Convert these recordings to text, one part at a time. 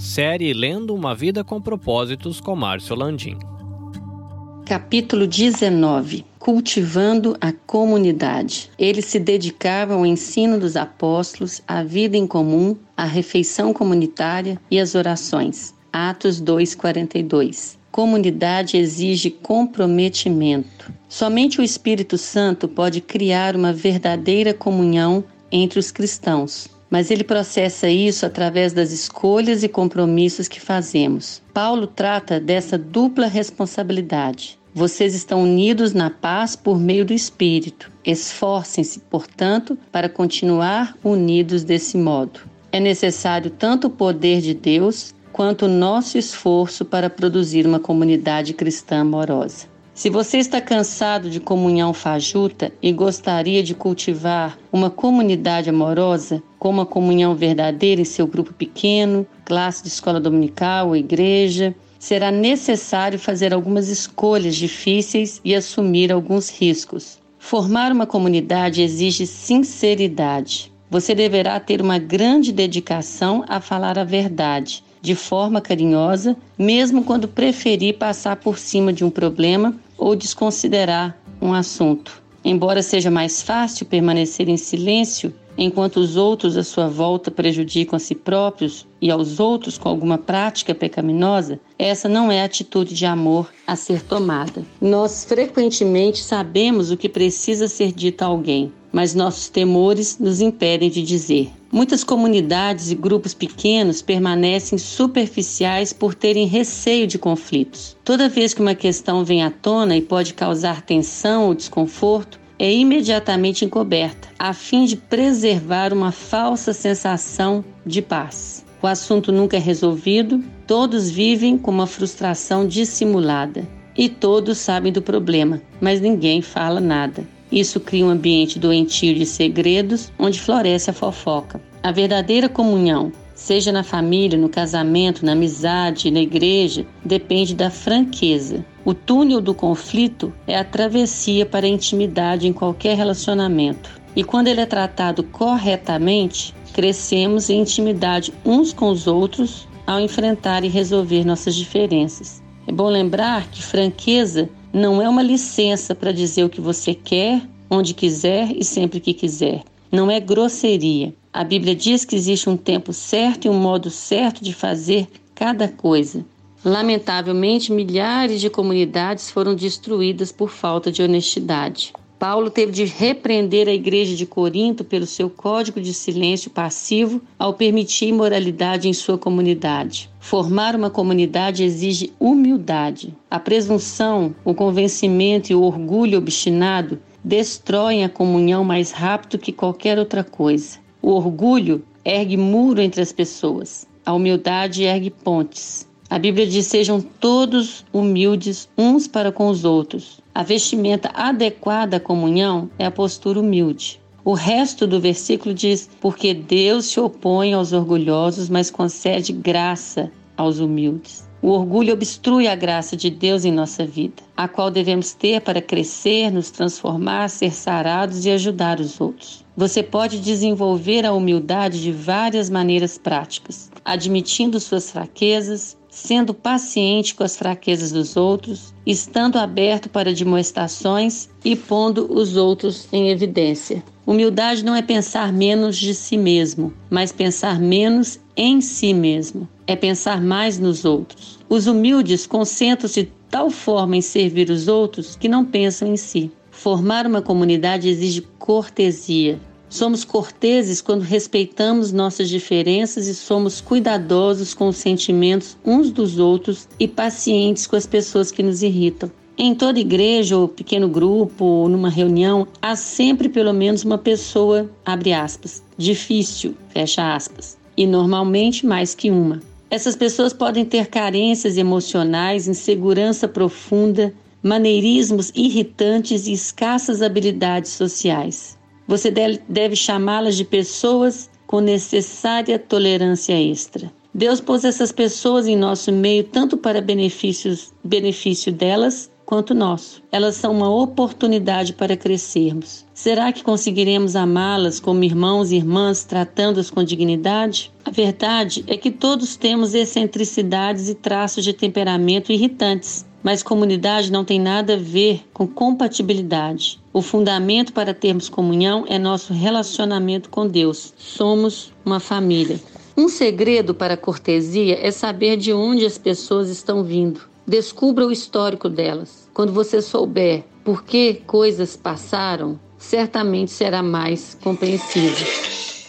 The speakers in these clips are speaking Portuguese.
Série Lendo uma Vida com Propósitos com Márcio Landim. Capítulo 19 Cultivando a comunidade. Eles se dedicavam ao ensino dos apóstolos, à vida em comum, à refeição comunitária e às orações. Atos 2:42. Comunidade exige comprometimento. Somente o Espírito Santo pode criar uma verdadeira comunhão entre os cristãos mas ele processa isso através das escolhas e compromissos que fazemos. Paulo trata dessa dupla responsabilidade. Vocês estão unidos na paz por meio do Espírito. Esforcem-se, portanto, para continuar unidos desse modo. É necessário tanto o poder de Deus quanto o nosso esforço para produzir uma comunidade cristã amorosa. Se você está cansado de comunhão fajuta e gostaria de cultivar uma comunidade amorosa, com uma comunhão verdadeira em seu grupo pequeno, classe de escola dominical ou igreja, será necessário fazer algumas escolhas difíceis e assumir alguns riscos. Formar uma comunidade exige sinceridade. Você deverá ter uma grande dedicação a falar a verdade de forma carinhosa, mesmo quando preferir passar por cima de um problema ou desconsiderar um assunto. Embora seja mais fácil permanecer em silêncio enquanto os outros à sua volta prejudicam a si próprios e aos outros com alguma prática pecaminosa, essa não é a atitude de amor a ser tomada. Nós frequentemente sabemos o que precisa ser dito a alguém, mas nossos temores nos impedem de dizer. Muitas comunidades e grupos pequenos permanecem superficiais por terem receio de conflitos. Toda vez que uma questão vem à tona e pode causar tensão ou desconforto, é imediatamente encoberta, a fim de preservar uma falsa sensação de paz. O assunto nunca é resolvido, todos vivem com uma frustração dissimulada. E todos sabem do problema, mas ninguém fala nada. Isso cria um ambiente doentio de segredos onde floresce a fofoca. A verdadeira comunhão, seja na família, no casamento, na amizade, na igreja, depende da franqueza. O túnel do conflito é a travessia para a intimidade em qualquer relacionamento. E quando ele é tratado corretamente, crescemos em intimidade uns com os outros ao enfrentar e resolver nossas diferenças. É bom lembrar que franqueza não é uma licença para dizer o que você quer, onde quiser e sempre que quiser. Não é grosseria. A Bíblia diz que existe um tempo certo e um modo certo de fazer cada coisa. Lamentavelmente, milhares de comunidades foram destruídas por falta de honestidade. Paulo teve de repreender a igreja de Corinto pelo seu código de silêncio passivo ao permitir imoralidade em sua comunidade. Formar uma comunidade exige humildade. A presunção, o convencimento e o orgulho obstinado destroem a comunhão mais rápido que qualquer outra coisa. O orgulho ergue muro entre as pessoas. A humildade ergue pontes. A Bíblia diz: sejam todos humildes uns para com os outros. A vestimenta adequada à comunhão é a postura humilde. O resto do versículo diz: Porque Deus se opõe aos orgulhosos, mas concede graça aos humildes. O orgulho obstrui a graça de Deus em nossa vida, a qual devemos ter para crescer, nos transformar, ser sarados e ajudar os outros. Você pode desenvolver a humildade de várias maneiras práticas, admitindo suas fraquezas, sendo paciente com as fraquezas dos outros, estando aberto para demonstrações e pondo os outros em evidência. Humildade não é pensar menos de si mesmo, mas pensar menos em si mesmo. É pensar mais nos outros. Os humildes concentram-se de tal forma em servir os outros que não pensam em si. Formar uma comunidade exige cortesia, Somos corteses quando respeitamos nossas diferenças e somos cuidadosos com os sentimentos uns dos outros e pacientes com as pessoas que nos irritam. Em toda igreja ou pequeno grupo ou numa reunião, há sempre pelo menos uma pessoa, abre aspas, difícil, fecha aspas, e normalmente mais que uma. Essas pessoas podem ter carências emocionais, insegurança profunda, maneirismos irritantes e escassas habilidades sociais. Você deve chamá-las de pessoas com necessária tolerância extra. Deus pôs essas pessoas em nosso meio tanto para benefícios, benefício delas quanto nosso. Elas são uma oportunidade para crescermos. Será que conseguiremos amá-las como irmãos e irmãs, tratando-as com dignidade? A verdade é que todos temos excentricidades e traços de temperamento irritantes. Mas comunidade não tem nada a ver com compatibilidade. O fundamento para termos comunhão é nosso relacionamento com Deus. Somos uma família. Um segredo para a cortesia é saber de onde as pessoas estão vindo. Descubra o histórico delas. Quando você souber por que coisas passaram, certamente será mais compreensível.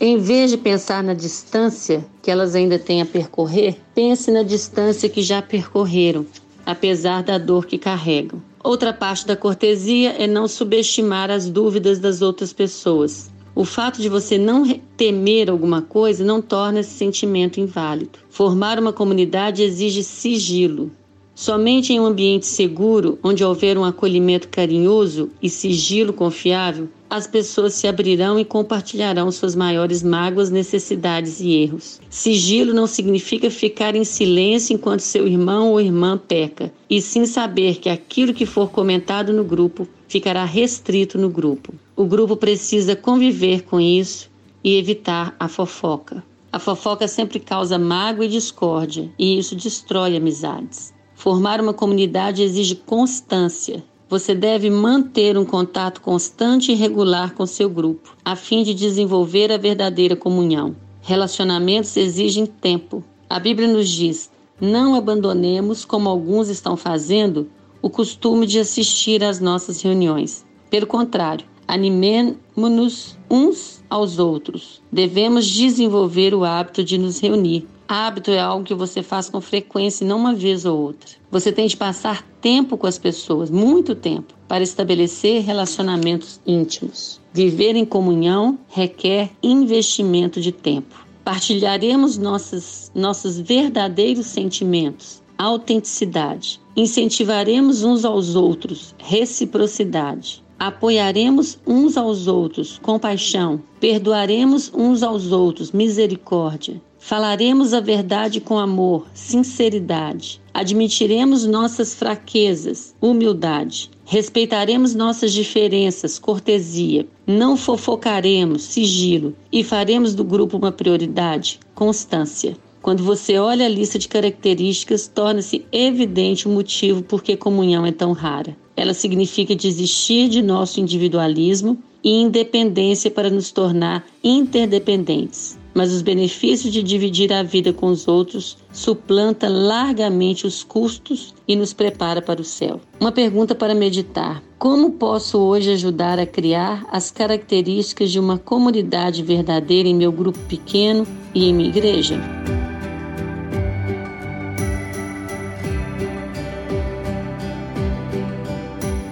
Em vez de pensar na distância que elas ainda têm a percorrer, pense na distância que já percorreram apesar da dor que carregam. Outra parte da cortesia é não subestimar as dúvidas das outras pessoas. O fato de você não temer alguma coisa não torna esse sentimento inválido. Formar uma comunidade exige sigilo. Somente em um ambiente seguro, onde houver um acolhimento carinhoso e sigilo confiável, as pessoas se abrirão e compartilharão suas maiores mágoas, necessidades e erros. Sigilo não significa ficar em silêncio enquanto seu irmão ou irmã peca, e sim saber que aquilo que for comentado no grupo ficará restrito no grupo. O grupo precisa conviver com isso e evitar a fofoca. A fofoca sempre causa mágoa e discórdia, e isso destrói amizades. Formar uma comunidade exige constância, você deve manter um contato constante e regular com seu grupo, a fim de desenvolver a verdadeira comunhão. Relacionamentos exigem tempo. A Bíblia nos diz: não abandonemos, como alguns estão fazendo, o costume de assistir às nossas reuniões. Pelo contrário, animemos-nos uns aos outros. Devemos desenvolver o hábito de nos reunir, Hábito é algo que você faz com frequência não uma vez ou outra. Você tem de passar tempo com as pessoas, muito tempo, para estabelecer relacionamentos íntimos. Viver em comunhão requer investimento de tempo. Partilharemos nossas, nossos verdadeiros sentimentos, autenticidade. Incentivaremos uns aos outros, reciprocidade. Apoiaremos uns aos outros, compaixão. Perdoaremos uns aos outros, misericórdia. Falaremos a verdade com amor, sinceridade. Admitiremos nossas fraquezas, humildade. Respeitaremos nossas diferenças, cortesia. Não fofocaremos, sigilo. E faremos do grupo uma prioridade, constância. Quando você olha a lista de características, torna-se evidente o motivo por que comunhão é tão rara. Ela significa desistir de nosso individualismo e independência para nos tornar interdependentes mas os benefícios de dividir a vida com os outros suplanta largamente os custos e nos prepara para o céu. Uma pergunta para meditar: como posso hoje ajudar a criar as características de uma comunidade verdadeira em meu grupo pequeno e em minha igreja?